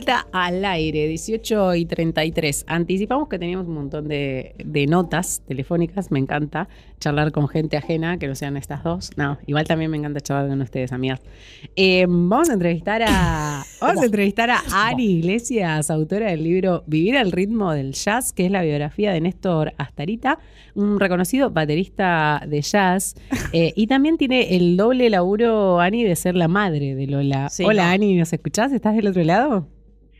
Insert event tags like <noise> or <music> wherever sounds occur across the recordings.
Vuelta al aire, 18 y 33. Anticipamos que teníamos un montón de, de notas telefónicas. Me encanta charlar con gente ajena, que no sean estas dos. No, igual también me encanta charlar con ustedes, amigas. Eh, vamos a entrevistar a. <laughs> Vamos a entrevistar a Ani Iglesias, autora del libro Vivir al ritmo del jazz, que es la biografía de Néstor Astarita, un reconocido baterista de jazz. <laughs> eh, y también tiene el doble laburo, Ani, de ser la madre de Lola. Sí, Hola, no. Ani, ¿nos escuchás? ¿Estás del otro lado?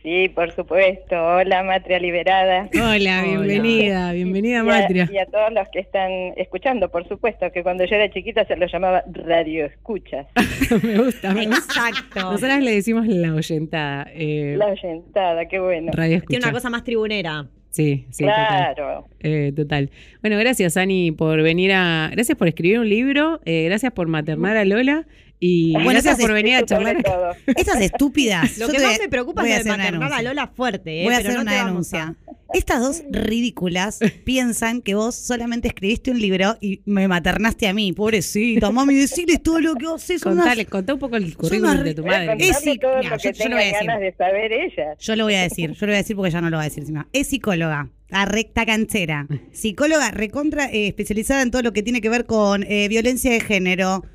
Sí, por supuesto. Hola, Matria Liberada. Hola, bienvenida, bienvenida, Y a- Matria. Y a, todos los que están escuchando, por supuesto, que cuando yo era chiquita se lo llamaba radio escuchas. <laughs> me gusta, me gusta. Exacto. Nosotras le decimos la oyentada. eh, La oyentada, qué bueno. radio escucha. Tiene una cosa más tribunera. Sí, sí, total. claro. Eh, total. Bueno, gracias, Ani, por venir a. Gracias por escribir un libro. eh, gracias por maternar a Lola. Y Bueno, gracias esas por venir a charlar. <laughs> Estas estúpidas. Lo que más me preocupa a es lo de maternar a. Lola fuerte, ¿eh? Voy a pero hacer no una a- denuncia. Estas dos ridículas <laughs> piensan que vos solamente escribiste un libro y me maternaste a mí. Pobrecita, mami, decirles todo lo que vos haces. son unas- Contale, contá un poco el currículum unas- de tu a madre. Es todo mira, lo que yo- yo lo voy a decir. ganas de saber ella. Yo lo voy a decir, yo lo voy a decir porque ya no lo va a decir encima. Es psicóloga, la recta canchera. <laughs> Psicóloga recontra eh, especializada en todo lo que tiene que ver con eh, violencia de género.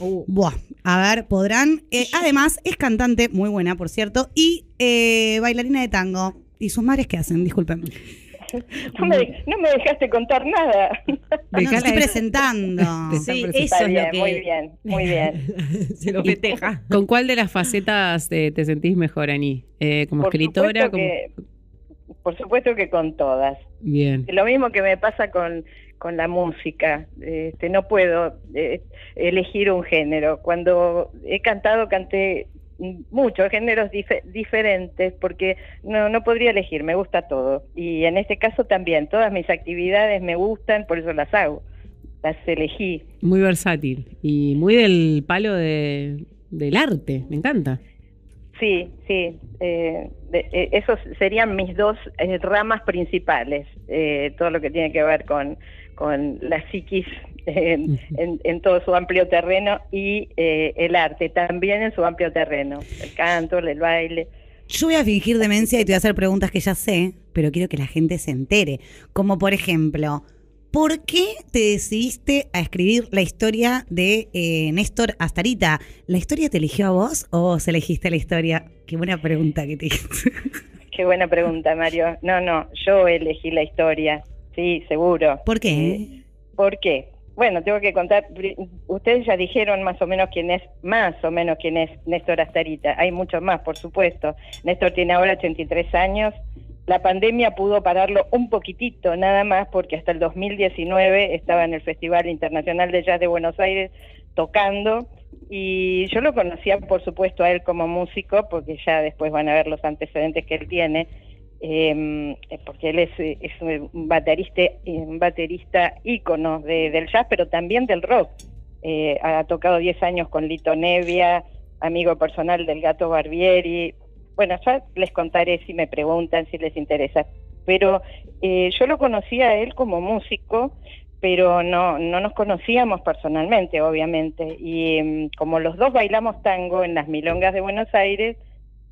Uh, Buah, a ver, podrán. Eh, además, es cantante, muy buena, por cierto, y eh, bailarina de tango. ¿Y sus madres qué hacen? Disculpen. <laughs> No me, no me dejaste contar nada. <laughs> No, te Dejala estoy ahí. presentando. <laughs> Te Sí, presentando. eso es bien, lo que... muy bien, muy bien. Se lo festeja. ¿Con cuál de las facetas te, te sentís mejor, Ani? Eh, ¿Como Por escritora? supuesto Como... que- por supuesto que con todas. Bien. Lo mismo que me pasa con, con la música. Este, no puedo eh, elegir un género. Cuando he cantado, canté muchos géneros dife- diferentes porque no, no podría elegir, me gusta todo. Y en este caso también, todas mis actividades me gustan, por eso las hago. Las elegí. Muy versátil y muy del palo de, del arte. Me encanta. Sí, sí. eh, de- eh, esos serían mis dos eh, ramas principales. eh, todo lo que tiene que ver con, con la psiquis en, en- en todo su amplio terreno y eh, el arte también en su amplio terreno. El canto, el baile. Yo voy a fingir demencia y te voy a hacer preguntas que ya sé, pero quiero que la gente se entere. Como por ejemplo, ¿por qué te decidiste a escribir la historia de eh, Néstor Astarita? ¿La historia te eligió a vos o vos elegiste la historia? Qué buena pregunta que te hice. Qué buena pregunta, Mario. No, no, yo elegí la historia. Sí, seguro. ¿Por qué? Eh, ¿Por qué? Bueno, tengo que contar, ustedes ya dijeron más o menos quién es, más o menos quién es Néstor Astarita. Hay muchos más, por supuesto. Néstor tiene ahora 83 años. La pandemia pudo pararlo un poquitito, nada más, porque hasta el 2019 estaba en el Festival Internacional de Jazz de Buenos Aires tocando. Y yo lo conocía, por supuesto, a él como músico, porque ya después van a ver los antecedentes que él tiene eh, porque él es, un baterista, un baterista ícono de- del jazz, pero también del rock. Eh, ha tocado 10 años con Lito Nevia, amigo personal del Gato Barbieri. Bueno, ya les contaré si me preguntan, si les interesa. Pero eh, yo lo conocía a él como músico, pero no, no nos conocíamos personalmente, obviamente. Y em, como los dos bailamos tango en las milongas de Buenos Aires,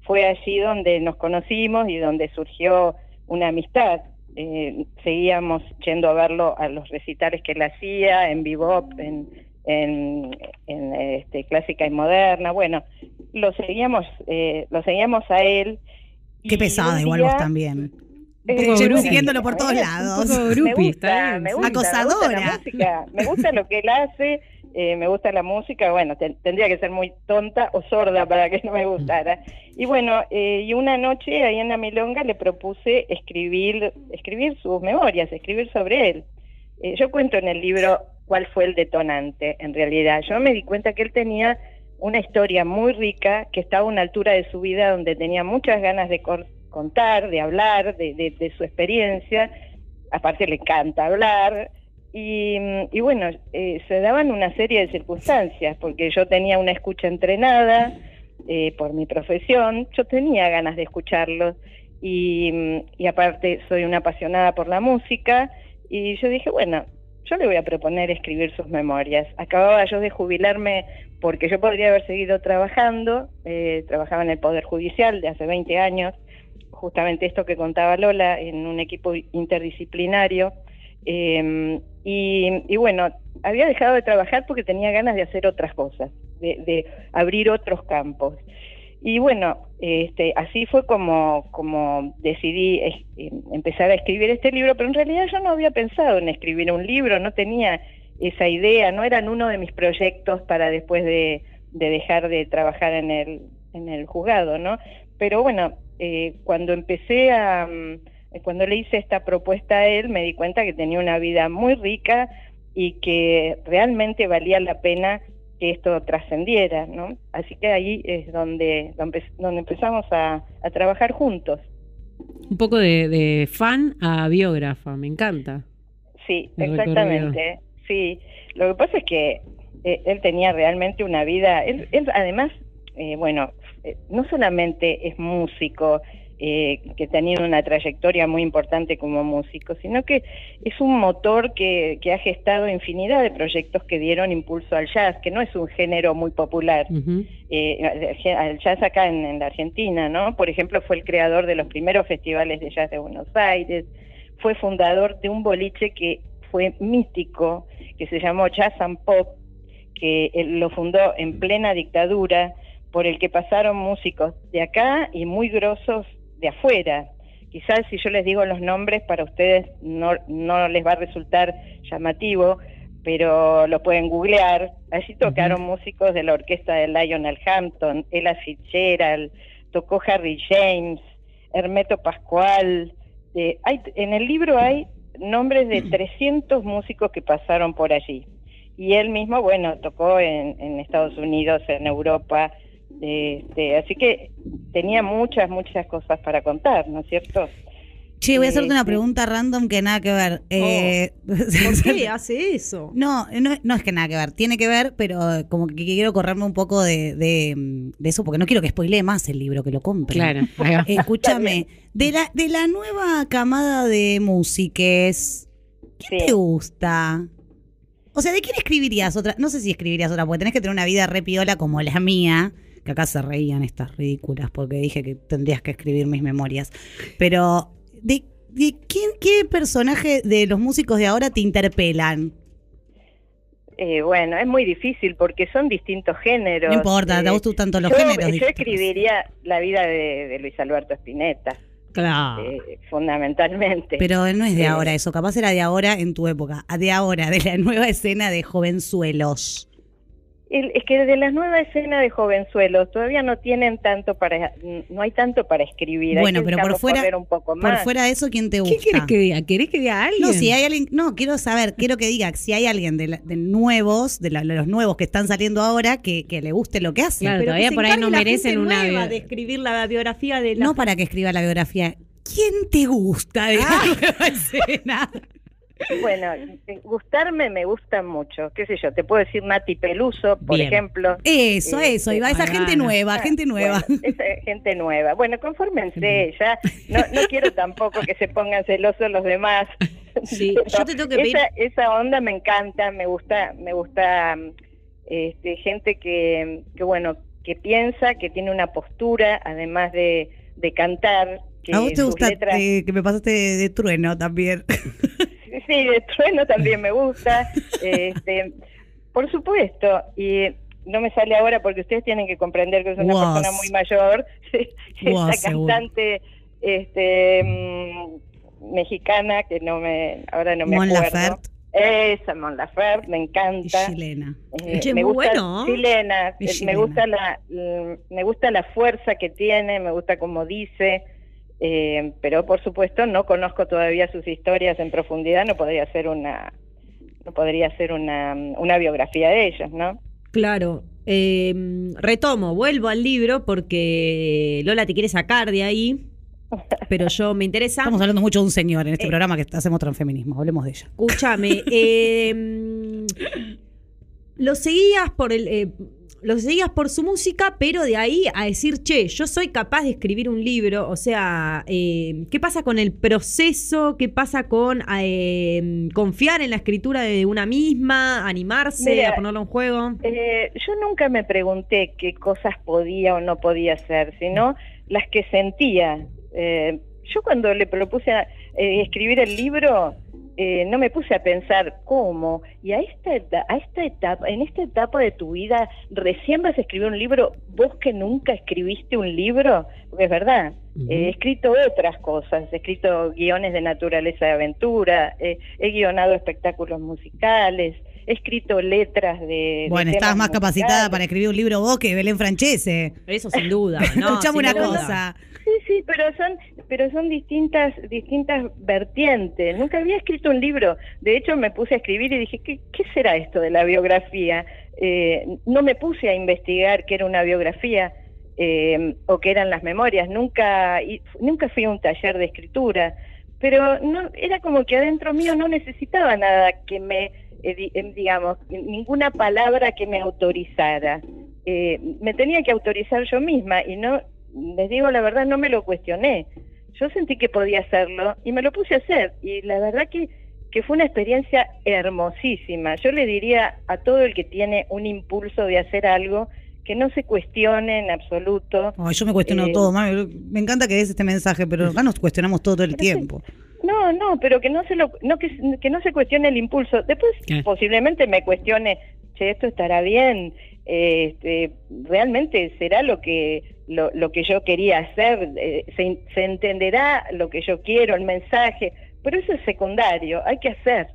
fue allí donde nos conocimos y donde surgió una amistad. Eh, seguíamos yendo a verlo a los recitales que él hacía, en bebop, en, en, en, este, clásica y moderna. Bueno, lo seguíamos, eh, lo seguíamos a él. Qué pesada igual día- vos también. Eh, siguiéndolo por todos me lados. Me gusta, está bien, me sí. gusta, me gusta Acosadora. la música, me gusta lo que él hace, eh, me gusta la música, bueno, te- tendría que ser muy tonta o sorda para que no me gustara. Y bueno, eh, y una noche ahí en la Milonga le propuse escribir, escribir sus memorias, escribir sobre él. Eh, yo cuento en el libro cuál fue el detonante, en realidad. Yo me di cuenta que él tenía una historia muy rica, que estaba a una altura de su vida donde tenía muchas ganas de contar, de hablar, de, de- de su experiencia. Aparte le encanta hablar. Y, mm, y bueno, eh, se daban una serie de circunstancias, porque yo tenía una escucha entrenada eh, por mi profesión, yo tenía ganas de escucharlo. Y, mm, y aparte soy una apasionada por la música. Y yo dije, bueno, yo le voy a proponer escribir sus memorias. Acababa yo de jubilarme porque yo podría haber seguido trabajando, eh, trabajaba en el Poder Judicial de hace 20 años, justamente esto que contaba Lola, en un equipo interdisciplinario. Eh, y, bueno, había dejado de trabajar porque tenía ganas de hacer otras cosas, de, de abrir otros campos. Y bueno, este, así fue como, como decidí em, empezar a escribir este libro, pero en realidad yo no había pensado en escribir un libro, no tenía esa idea, no eran uno de mis proyectos para después de, de dejar de trabajar en el, en el juzgado, ¿no? Pero bueno, eh, cuando empecé a, mm, cuando le hice esta propuesta a él, me di cuenta que tenía una vida muy rica y que realmente valía la pena que esto trascendiera, ¿no? Así que ahí es donde, donde empezamos a, a trabajar juntos. Un poco de, de fan a biógrafa, me encanta. Sí, exactamente. Sí, lo que pasa es que eh, él tenía realmente una vida, él, él además, eh, bueno, eh, no solamente es músico, eh, que tenido una trayectoria muy importante como músico, sino que es un motor que, que ha gestado infinidad de proyectos que dieron impulso al jazz, que no es un género muy popular. Ujú. eh, al jazz acá en, en la Argentina, ¿no? Por ejemplo, fue el creador de los primeros festivales de jazz de Buenos Aires, fue fundador de un boliche que fue mítico, que se llamó Jazz and Pop, que él lo fundó en plena dictadura, por el que pasaron músicos de acá y muy grosos de afuera. Quizás si yo les digo los nombres para ustedes no, no les va a resultar llamativo, pero lo pueden googlear. Allí tocaron músicos de la orquesta de Lionel Hampton, Ella Fitzgerald, tocó Harry James, Hermeto Pascual. eh, hay, en el libro hay nombres de 300 músicos que pasaron por allí. Y él mismo, bueno, tocó en, en Estados Unidos, en Europa. Este, así que tenía muchas, muchas cosas para contar, ¿no es cierto? Che, voy a hacerte una sí. pregunta random que nada que ver. Eh, <laughs> ¿Por qué hace eso? No, no, no es que nada que ver, tiene que ver, pero como que quiero correrme un poco de, de, de eso, porque no quiero que spoilee más el libro, que lo compre. Claro. <laughs> Escúchame, de la, de la nueva camada de músiques, ¿quién Sí. te gusta? O sea, ¿de quién escribirías otra? No sé si escribirías otra, porque tenés que tener una vida re piola como la mía, que acá se reían estas ridículas, porque dije que tendrías que escribir mis memorias. Pero, ¿de, de quién, qué personaje de los músicos de ahora te interpelan? Eh, bueno, es muy difícil porque son distintos géneros. No importa, Eh, te gustan tanto los yo, géneros. Yo escribiría la vida de, de Luis Alberto Spinetta, Claro. eh, fundamentalmente. Pero no es de Eh, ahora eso, capaz era de ahora en tu época, de ahora, de la nueva escena de jovenzuelos. El- es que de la nueva escena de jovenzuelos todavía no tienen tanto para, no hay tanto para escribir. Bueno, pero por fuera- un poco Por más. fuera de eso, ¿quién te ¿Qué gusta? quieres que diga? ¿Querés que diga a alguien? No, si hay alguien, no, quiero saber, quiero que diga si hay alguien de, la- de nuevos, de, la- de los nuevos que están saliendo ahora, que, que le guste lo que hace. Claro, Pero todavía por ahí no merecen una nueva de escribir la biografía de la No para que escriba la biografía. ¿Quién te gusta de la nueva escena? Bueno, eh, gustarme me gusta mucho. ¿Qué sé yo? Te puedo decir Nati Peluso, por Bien. ejemplo. Eso, Eh, eso, iba esa ahí gente va. nueva, gente nueva. Bueno, esa gente nueva. Bueno, confórmense, ya. No, no quiero tampoco que se pongan celosos los demás. Sí, Pero yo te tengo que pedir- esa, esa onda me encanta, me gusta, me gusta este, gente que, que, bueno, que piensa, que tiene una postura, además de, de cantar. Que A vos te gusta letras- eh, que me pasaste de, de trueno también. Sí, de trueno también me gusta. <laughs> este, por supuesto. Y no me sale ahora porque ustedes tienen que comprender que es una Was. persona muy mayor. <laughs> Was, cantante este, mm, mexicana que no me ahora no me Mon acuerdo. Laferte Esa Mon Laferte, me y encanta. chilena. Eh, Che, me muy gusta bueno. chilena, Es eh, me chilena. gusta la mm, me gusta la fuerza que tiene, me gusta cómo dice, eh, pero por supuesto no conozco todavía sus historias en profundidad, no podría hacer una no podría hacer una, una biografía de ellos, ¿no? Claro. Eh, retomo, vuelvo al libro porque Lola te quiere sacar de ahí, pero yo me interesa. Estamos hablando mucho de un señor en este Eh. programa que hacemos transfeminismo. Hablemos de ella. Escúchame, eh, <laughs> lo seguías por el. Lo seguías por su música, pero de ahí a decir, che, yo soy capaz de escribir un libro, o sea, eh, ¿qué pasa con el proceso? ¿Qué pasa con eh, confiar en la escritura de una misma, animarse Mira, a ponerlo en juego? Eh, yo nunca me pregunté qué cosas podía o no podía hacer, sino las que sentía. Eh, yo cuando le propuse a- eh, escribir el libro, eh, no me puse a pensar cómo. Y a esta, eta- a esta etapa, en esta etapa de tu vida, recién vas a escribir un libro, vos que nunca escribiste un libro, porque es verdad. Eh, He escrito otras cosas, he escrito guiones de naturaleza de aventura, eh, he guionado espectáculos musicales, he escrito letras de... Bueno, estabas más capacitada para escribir un libro vos que Belén Francese. Eso sin duda. <laughs> ¿no? Escuchame sin una duda. cosa. Sí, sí, pero son, pero son distintas, distintas vertientes. Nunca había escrito un libro. De hecho, me puse a escribir y dije, ¿qué, qué será esto de la biografía? Eh, no me puse a investigar qué era una biografía eh, o qué eran las memorias. Nunca, y, nunca fui a un taller de escritura. Pero no, era como que adentro mío no necesitaba nada que me, eh, eh, digamos, ninguna palabra que me autorizara. Eh, me tenía que autorizar yo misma y no, les digo la verdad, no me lo cuestioné. Yo sentí que podía hacerlo y me lo puse a hacer. Y la verdad que, que fue una experiencia hermosísima. Yo le diría a todo el que tiene un impulso de hacer algo que no se cuestione en absoluto. Yo me cuestiono Eh, todo, mami. Me encanta que des este mensaje, pero acá nos cuestionamos todo el tiempo. No, no, pero que no se lo, no que, que no se cuestione el impulso. Después ¿Qué? posiblemente me cuestione, che, esto estará bien, eh, este, realmente será lo que lo, lo que yo quería hacer, Eh, se, se entenderá lo que yo quiero, el mensaje, pero eso es secundario, hay que hacer.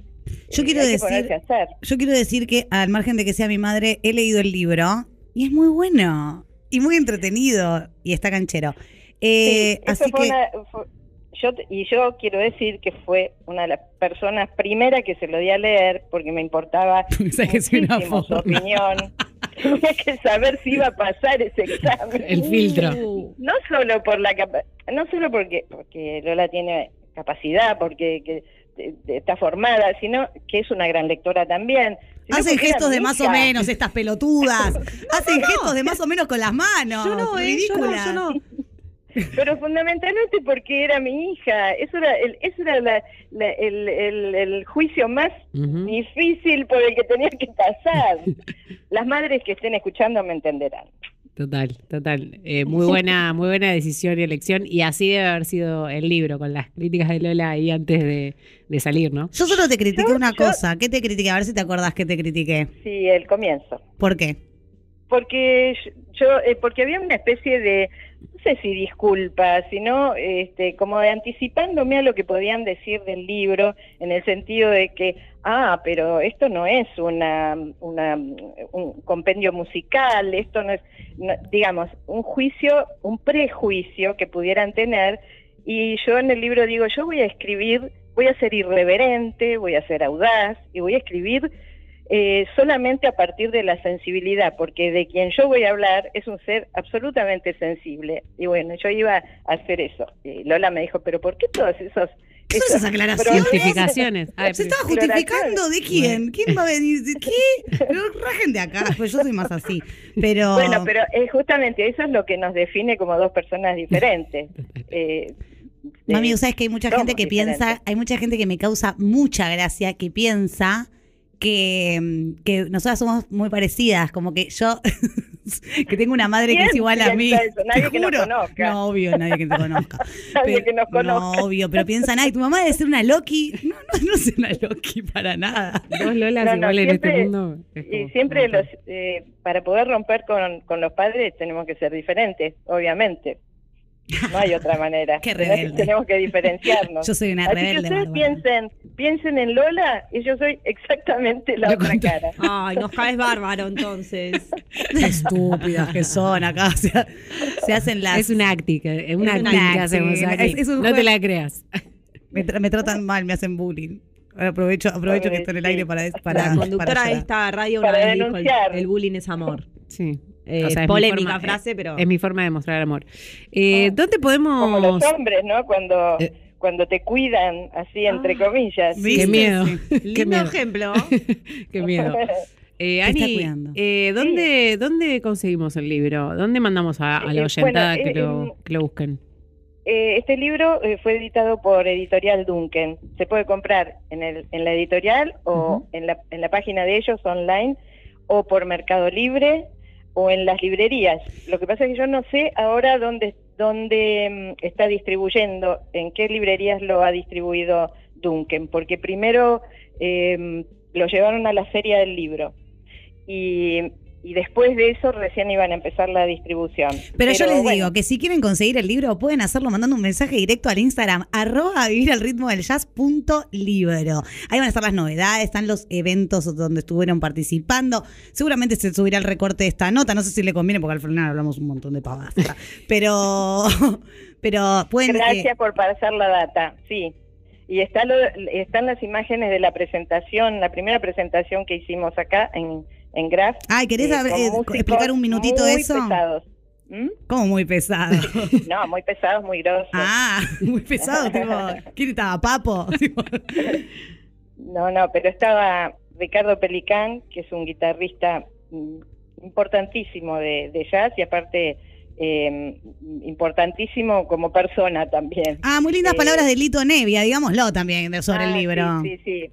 Yo Eh, quiero hay que decir- hacer. Yo quiero decir que, al margen de que sea mi madre, he leído el libro y es muy bueno y muy entretenido y está canchero. Eh, Sí, así fue que, una- fue- yo, y yo quiero decir que fue una de las personas primeras que se lo di a leer porque me importaba <laughs> ¿Sabes que soy una muchísimo su opinión. <laughs> Tenía que saber si iba a pasar ese examen. El filtro. Uh, No solo por la capa- no solo porque porque Lola tiene capacidad, porque que, está formada, sino que es una gran lectora también. sino hacen gestos de más o menos estas pelotudas. <laughs> Hacen gestos de más o menos con las manos. yo no, eh, yo no, yo no. Pero fundamentalmente porque era mi hija. Eso era el, eso era la- la- el, el- el juicio más difícil por el que tenía que pasar. <laughs> Las madres que estén escuchando me entenderán. Total, total. Eh, muy buena, muy buena decisión y elección. Y así debe haber sido el libro, con las críticas de Lola ahí antes de, de salir, ¿no? Yo solo te critiqué Yo- una yo- cosa. ¿Qué te critiqué? A ver si te acordás que te critiqué. Sí, el comienzo. ¿Por qué? Porque yo eh, porque había una especie de no sé si disculpa sino este como de anticipándome a lo que podían decir del libro en el sentido de que ah pero esto no es una una un compendio musical esto no es no- digamos un juicio un prejuicio que pudieran tener. Y yo en el libro digo yo voy a escribir voy a ser irreverente voy a ser audaz y voy a escribir eh, solamente a partir de la sensibilidad, porque de quien yo voy a hablar es un ser absolutamente sensible. Y bueno, yo iba a hacer eso. Y Lola me dijo, pero ¿por qué todos esos... ¿Qué son esas aclaraciones? Justificaciones. Ay, ¿Se estaba justificando? ¿De quién? ¿Quién va a venir? ¿De qué? Pero rajen de acá, pues yo soy más así. Pero, Bueno, pero eh, justamente eso es lo que nos define como dos personas diferentes. <laughs> Eh, Mami, ¿sabes que hay mucha gente que piensa, hay mucha gente que me causa mucha gracia, que piensa que, que nosotras somos muy parecidas, como que yo, <laughs> que tengo una madre que es ¿Quién igual a mí. eso? Nadie te que nos juro. conozca. No, obvio, nadie que te conozca. <laughs> Nadie Pero- que nos conozca. No, obvio, pero piensan, ay, tu mamá debe ser una Loki. No, no, no es una Loki para nada. Dos Lolas No, no, igual en este siempre- mundo. es Y como- siempre como- los, eh, para poder romper con, con los padres tenemos que ser diferentes, obviamente. <laughs> No hay otra manera. Qué Tenemos que- rebelde. Tenemos que diferenciarnos. Yo soy una Así que rebelde. ustedes piensen, piensen en Lola y yo soy exactamente la Lo otra cara. Ay, nos caes bárbaro entonces. <laughs> Qué estúpidas que son acá. o sea, se hacen las. Es una acting, es una Es una acting que acting, hacemos aquí. es- es un no te la creas. Me, tra- me tratan mal, me hacen bullying. Ahora aprovecho, aprovecho que estoy en el aire para, para, la conductora para de esta radio una Para vez dijo, el, denunciar. el bullying es amor. Sí. Eh, O sea, es mi polémica forma- frase, pero... Es mi forma de mostrar amor. Eh, Ah. ¿Dónde Como los podemos...? hombres, ¿no? Cuando, Eh. cuando te cuidan, así entre Ah. comillas. Qué miedo. Sí. <laughs> Qué Lindo miedo. ejemplo. <laughs> Qué miedo. <laughs> Eh, Ani, cuidando. eh, ¿dónde, ¿dónde conseguimos el libro? ¿Dónde mandamos a, a la Eh, oyentada bueno, que, eh, lo, que lo busquen? Eh, este libro eh, fue editado por Editorial Duncan. Se puede comprar en, el, en la editorial o en, la, en la página de ellos online o por Mercado Libre o en las librerías. Lo que pasa es que yo no sé ahora dónde, dónde mm, está distribuyendo, en qué librerías lo ha distribuido Duncan, porque primero eh, lo llevaron a la feria del libro y, y después de eso recién iban a empezar la distribución. Pero, yo les bueno, digo que si quieren conseguir el libro, pueden hacerlo mandando un mensaje directo al Instagram, arroba vivir al ritmo del jazz punto libro. Ahí van a estar las novedades, están los eventos donde estuvieron participando. Seguramente se subirá el recorte de esta nota. No sé si le conviene, porque al final hablamos un montón de pavadas. <laughs> Pero, pero pueden. eh, Gracias por pasar la data, sí. Y está lo- están las imágenes de la presentación, la primera presentación que hicimos acá en, en Graf. Ay, ¿querés eh, eh, explicar un minutito muy eso? pesados. ¿Mm? como muy pesado. <laughs> No, muy pesados, muy grosos. ah, <laughs> muy pesado. Tipo, <laughs> ¿Quién estaba? Papo. No, no, pero estaba Ricardo Pelicán, que es un guitarrista mm, importantísimo de, de jazz y aparte eh, importantísimo como persona también. ah, muy lindas Eh, palabras de Lito Nevia, digámoslo también sobre el Ah, libro. Sí, sí, sí.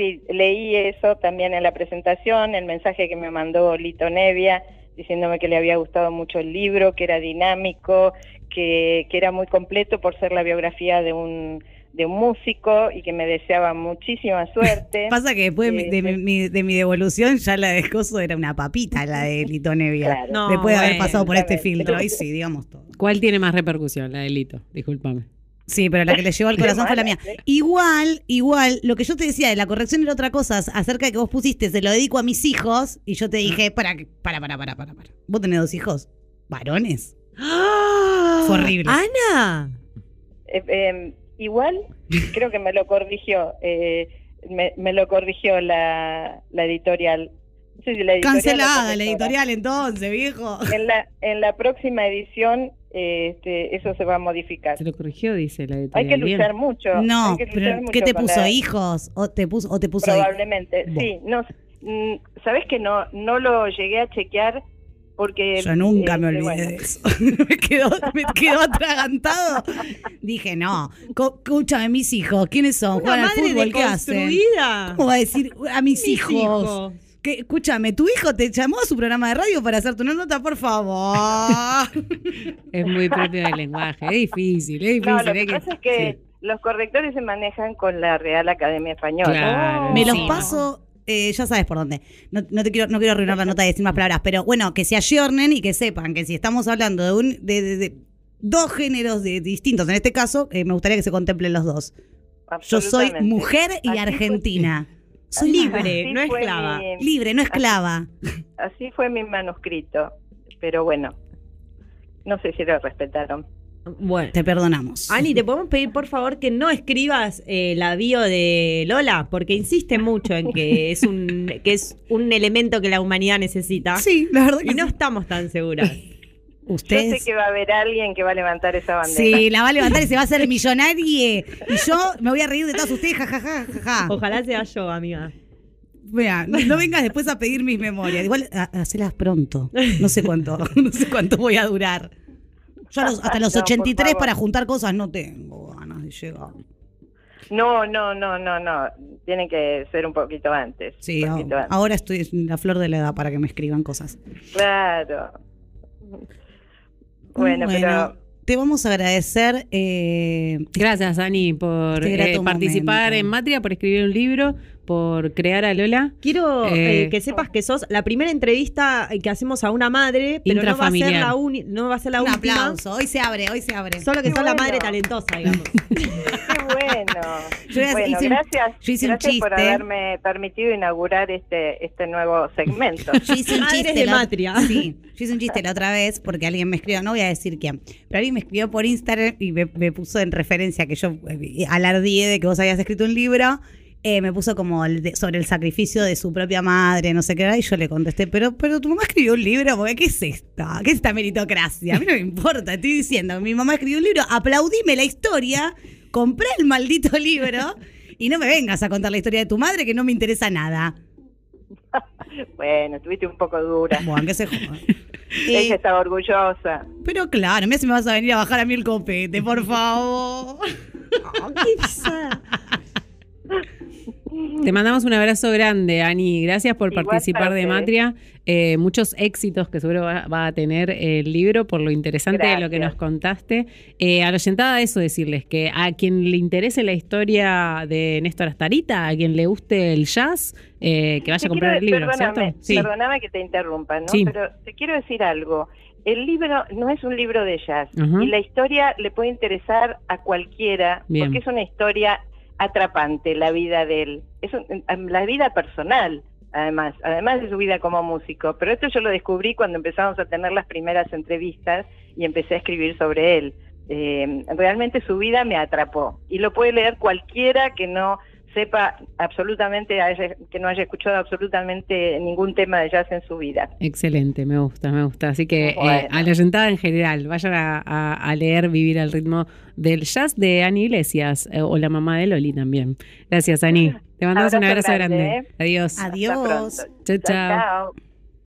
Sí, leí eso también en la presentación, el mensaje que me mandó Lito Nevia, diciéndome que le había gustado mucho el libro, que era dinámico, que, que era muy completo por ser la biografía de un, de un músico y que me deseaba muchísima suerte. <laughs> Pasa que después de, mi- de mi, de mi devolución ya la de Coso era una papita, la de Lito Nevia. Claro. No, después de haber bueno, pasado por este filtro. Ahí sí, digamos todo. ¿Cuál tiene más repercusión? La delito, discúlpame. Sí, pero la que le llevó al <laughs> corazón fue la mía. ¿eh? Igual, igual, lo que yo te decía de la corrección era otra cosa, acerca de que vos pusiste, se lo dedico a mis hijos, y yo te dije, para, para, para, para, para, para. ¿Vos tenés dos hijos? ¿Varones? ¡Ah! Fue horrible. Ana. Eh, eh, igual, creo que me lo corrigió, eh, me, me lo corrigió la, la editorial. No sé si la editorial Cancelada la correctora. editorial entonces, viejo. En la, en la próxima edición este, eso se va a modificar. Se lo corrigió, dice la Hay editorial. que Bien. luchar mucho. No, hay que luchar pero mucho ¿qué te puso? la- ¿Hijos? ¿O te puso, o te puso Probablemente, sí. No, mm, Sabes que no, no lo llegué a chequear porque... Yo nunca eh, me este, olvidé bueno, de eso. <laughs> me, quedó, me quedó atragantado. Dije, no, co- escúchame, mis hijos, ¿quiénes son? Una ¿Juegan al fútbol? ¿Qué hacen? ¿Cómo va a decir a mis, Mis hijos? hijos. Que, escúchame, ¿tu hijo te llamó a su programa de radio para hacerte una nota, por favor? <laughs> Es muy propio del lenguaje. Es difícil, es difícil. No, lo que pasa es que sí. los correctores se manejan con la Real Academia Española. Claro. Me los Sí, paso, eh, ya sabes por dónde. No, no te quiero, no quiero arruinar la nota y decir más palabras, pero bueno, que se ayornen y que sepan que si estamos hablando de un de, de- de dos géneros de- distintos, en este caso, eh, me gustaría que se contemplen los dos. Yo soy mujer y fue- argentina. Soy Libre, así no esclava. mi- Libre, no esclava. así fue mi manuscrito, pero bueno, no sé si lo respetaron. Bueno. Te perdonamos. Ani, ¿te podemos pedir por favor que no escribas eh, la bio de Lola? Porque insiste mucho en que <laughs> es un que es un elemento que la humanidad necesita. Sí, la verdad que Y no sí. estamos tan seguras. <laughs> Yo Ustedes. sé que va a haber alguien que va a levantar esa bandera. Sí, la va a levantar y se va a hacer <laughs> millonaria. Y yo me voy a reír de todos ustedes, jajaja, jaja. Ojalá sea yo, amiga. Mira, no, no vengas después a pedir mis memorias. Igual, ha- hacelas pronto. No sé cuánto, <laughs> no sé cuánto voy a durar. Yo a los- hasta los <laughs> No, por 83 favor. para juntar cosas no tengo ganas de llegar. No, no, no, no, no. Tiene que ser un poquito antes. Sí, un a- poquito antes. ahora estoy en la flor de la edad para que me escriban cosas. Claro. Bueno, pero te vamos a agradecer. eh, Gracias, Ani, por Este eh, participar momento. en Matria, por escribir un libro, por crear a Lola. Quiero eh, Eh, que sepas que sos la primera entrevista que hacemos a una madre, pero no va a ser la, uni- no va a ser la un última. aplauso. Hoy se abre, hoy se abre. Solo que Qué sos la madre talentosa, digamos. <laughs> qué bueno. Yo bueno, hice un- gracias, yo hice un gracias por haberme permitido inaugurar este este nuevo segmento. Yo hice un chiste. de la- Matria. Sí, yo hice un chiste la otra vez porque alguien me escribió, no voy a decir quién, pero alguien me escribió por Instagram y me, me puso en referencia que yo eh, alardié de que vos habías escrito un libro. Eh, me puso como el de- sobre el sacrificio de su propia madre, no sé qué era, y yo le contesté, pero, pero tu mamá escribió un libro, porque ¿qué es esto? ¿Qué es esta meritocracia? A mí no me importa, estoy diciendo, mi mamá escribió un libro, aplaudime la historia, compré el maldito libro y no me vengas a contar la historia de tu madre que no me interesa nada. <laughs> bueno, estuviste un poco dura. Bueno, que se joda. Ella Eh, estaba orgullosa. pero claro, mira si me vas a venir a bajar a mí el copete, por favor. <laughs> qué pesada. <laughs> Te mandamos un abrazo grande, Ani. Gracias por Igual participar de. Matria. Eh, muchos éxitos que seguro va, va a tener el libro por lo interesante de lo que nos contaste. Eh, a la oyentada eso decirles que a quien le interese la historia de Néstor Astarita, a quien le guste el jazz, eh, que vaya Te a comprar el quiero- libro, perdóname, ¿cierto? Perdóname que te interrumpa, ¿no? Sí. Pero te quiero decir algo. El libro no es un libro de jazz y la historia le puede interesar a cualquiera Bien. porque es una historia atrapante la vida de él. Es la vida personal, además, además de su vida como músico. Pero esto yo lo descubrí cuando empezamos a tener las primeras entrevistas y empecé a escribir sobre él. Eh, realmente su vida me atrapó y lo puede leer cualquiera que no sepa absolutamente, haya- que no haya escuchado absolutamente ningún tema de jazz en su vida. Excelente, me gusta, me gusta. Así que eh, a la oyentada en general, vayan a, a- a leer Vivir al ritmo del jazz de Ani Iglesias eh, o la mamá de Loli también. Gracias, Ani. Te mandamos un Abrazo grande. grande, ¿eh? Adiós. Adiós. chao. chao.